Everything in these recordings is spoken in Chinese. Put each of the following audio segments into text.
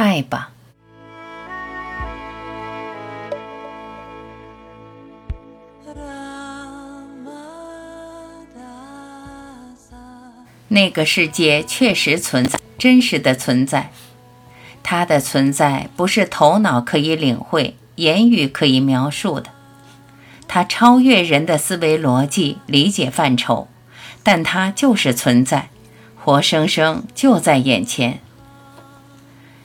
爱吧。那个世界确实存在，真实的存在。它的存在不是头脑可以领会、言语可以描述的。它超越人的思维逻辑理解范畴，但它就是存在，活生生就在眼前。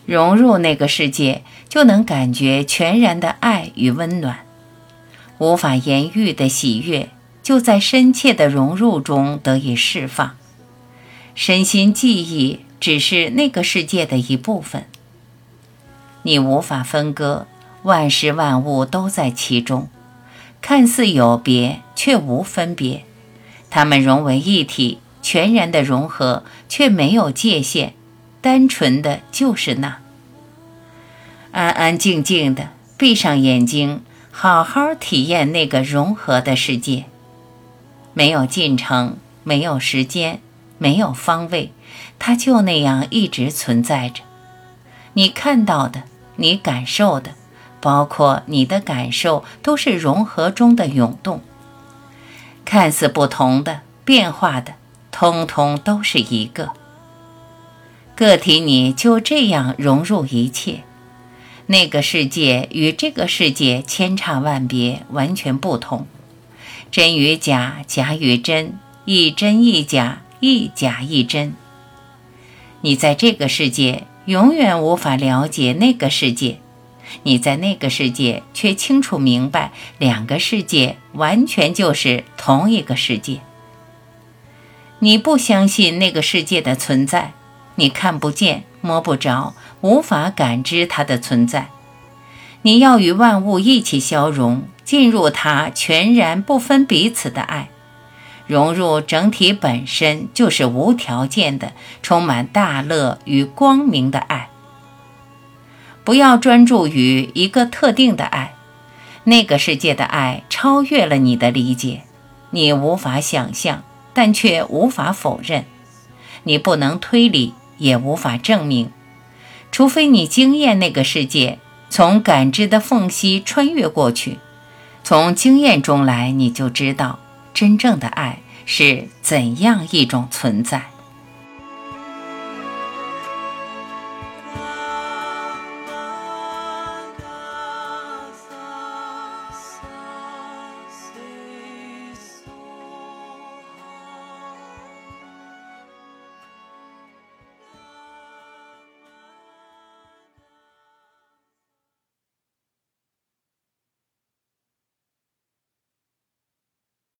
融入那个世界，就能感觉全然的爱与温暖，无法言喻的喜悦，就在深切的融入中得以释放。身心记忆只是那个世界的一部分，你无法分割，万事万物都在其中，看似有别却无分别，它们融为一体，全然的融合却没有界限，单纯的就是那。安安静静的闭上眼睛，好好体验那个融合的世界，没有进程，没有时间。没有方位，它就那样一直存在着。你看到的，你感受的，包括你的感受，都是融合中的涌动。看似不同的、变化的，通通都是一个个体。你就这样融入一切。那个世界与这个世界千差万别，完全不同。真与假，假与真，一真一假。一假一真，你在这个世界永远无法了解那个世界，你在那个世界却清楚明白，两个世界完全就是同一个世界。你不相信那个世界的存在，你看不见、摸不着，无法感知它的存在。你要与万物一起消融，进入它全然不分彼此的爱。融入整体本身就是无条件的、充满大乐与光明的爱。不要专注于一个特定的爱，那个世界的爱超越了你的理解，你无法想象，但却无法否认。你不能推理，也无法证明，除非你经验那个世界，从感知的缝隙穿越过去，从经验中来，你就知道。真正的爱是怎样一种存在？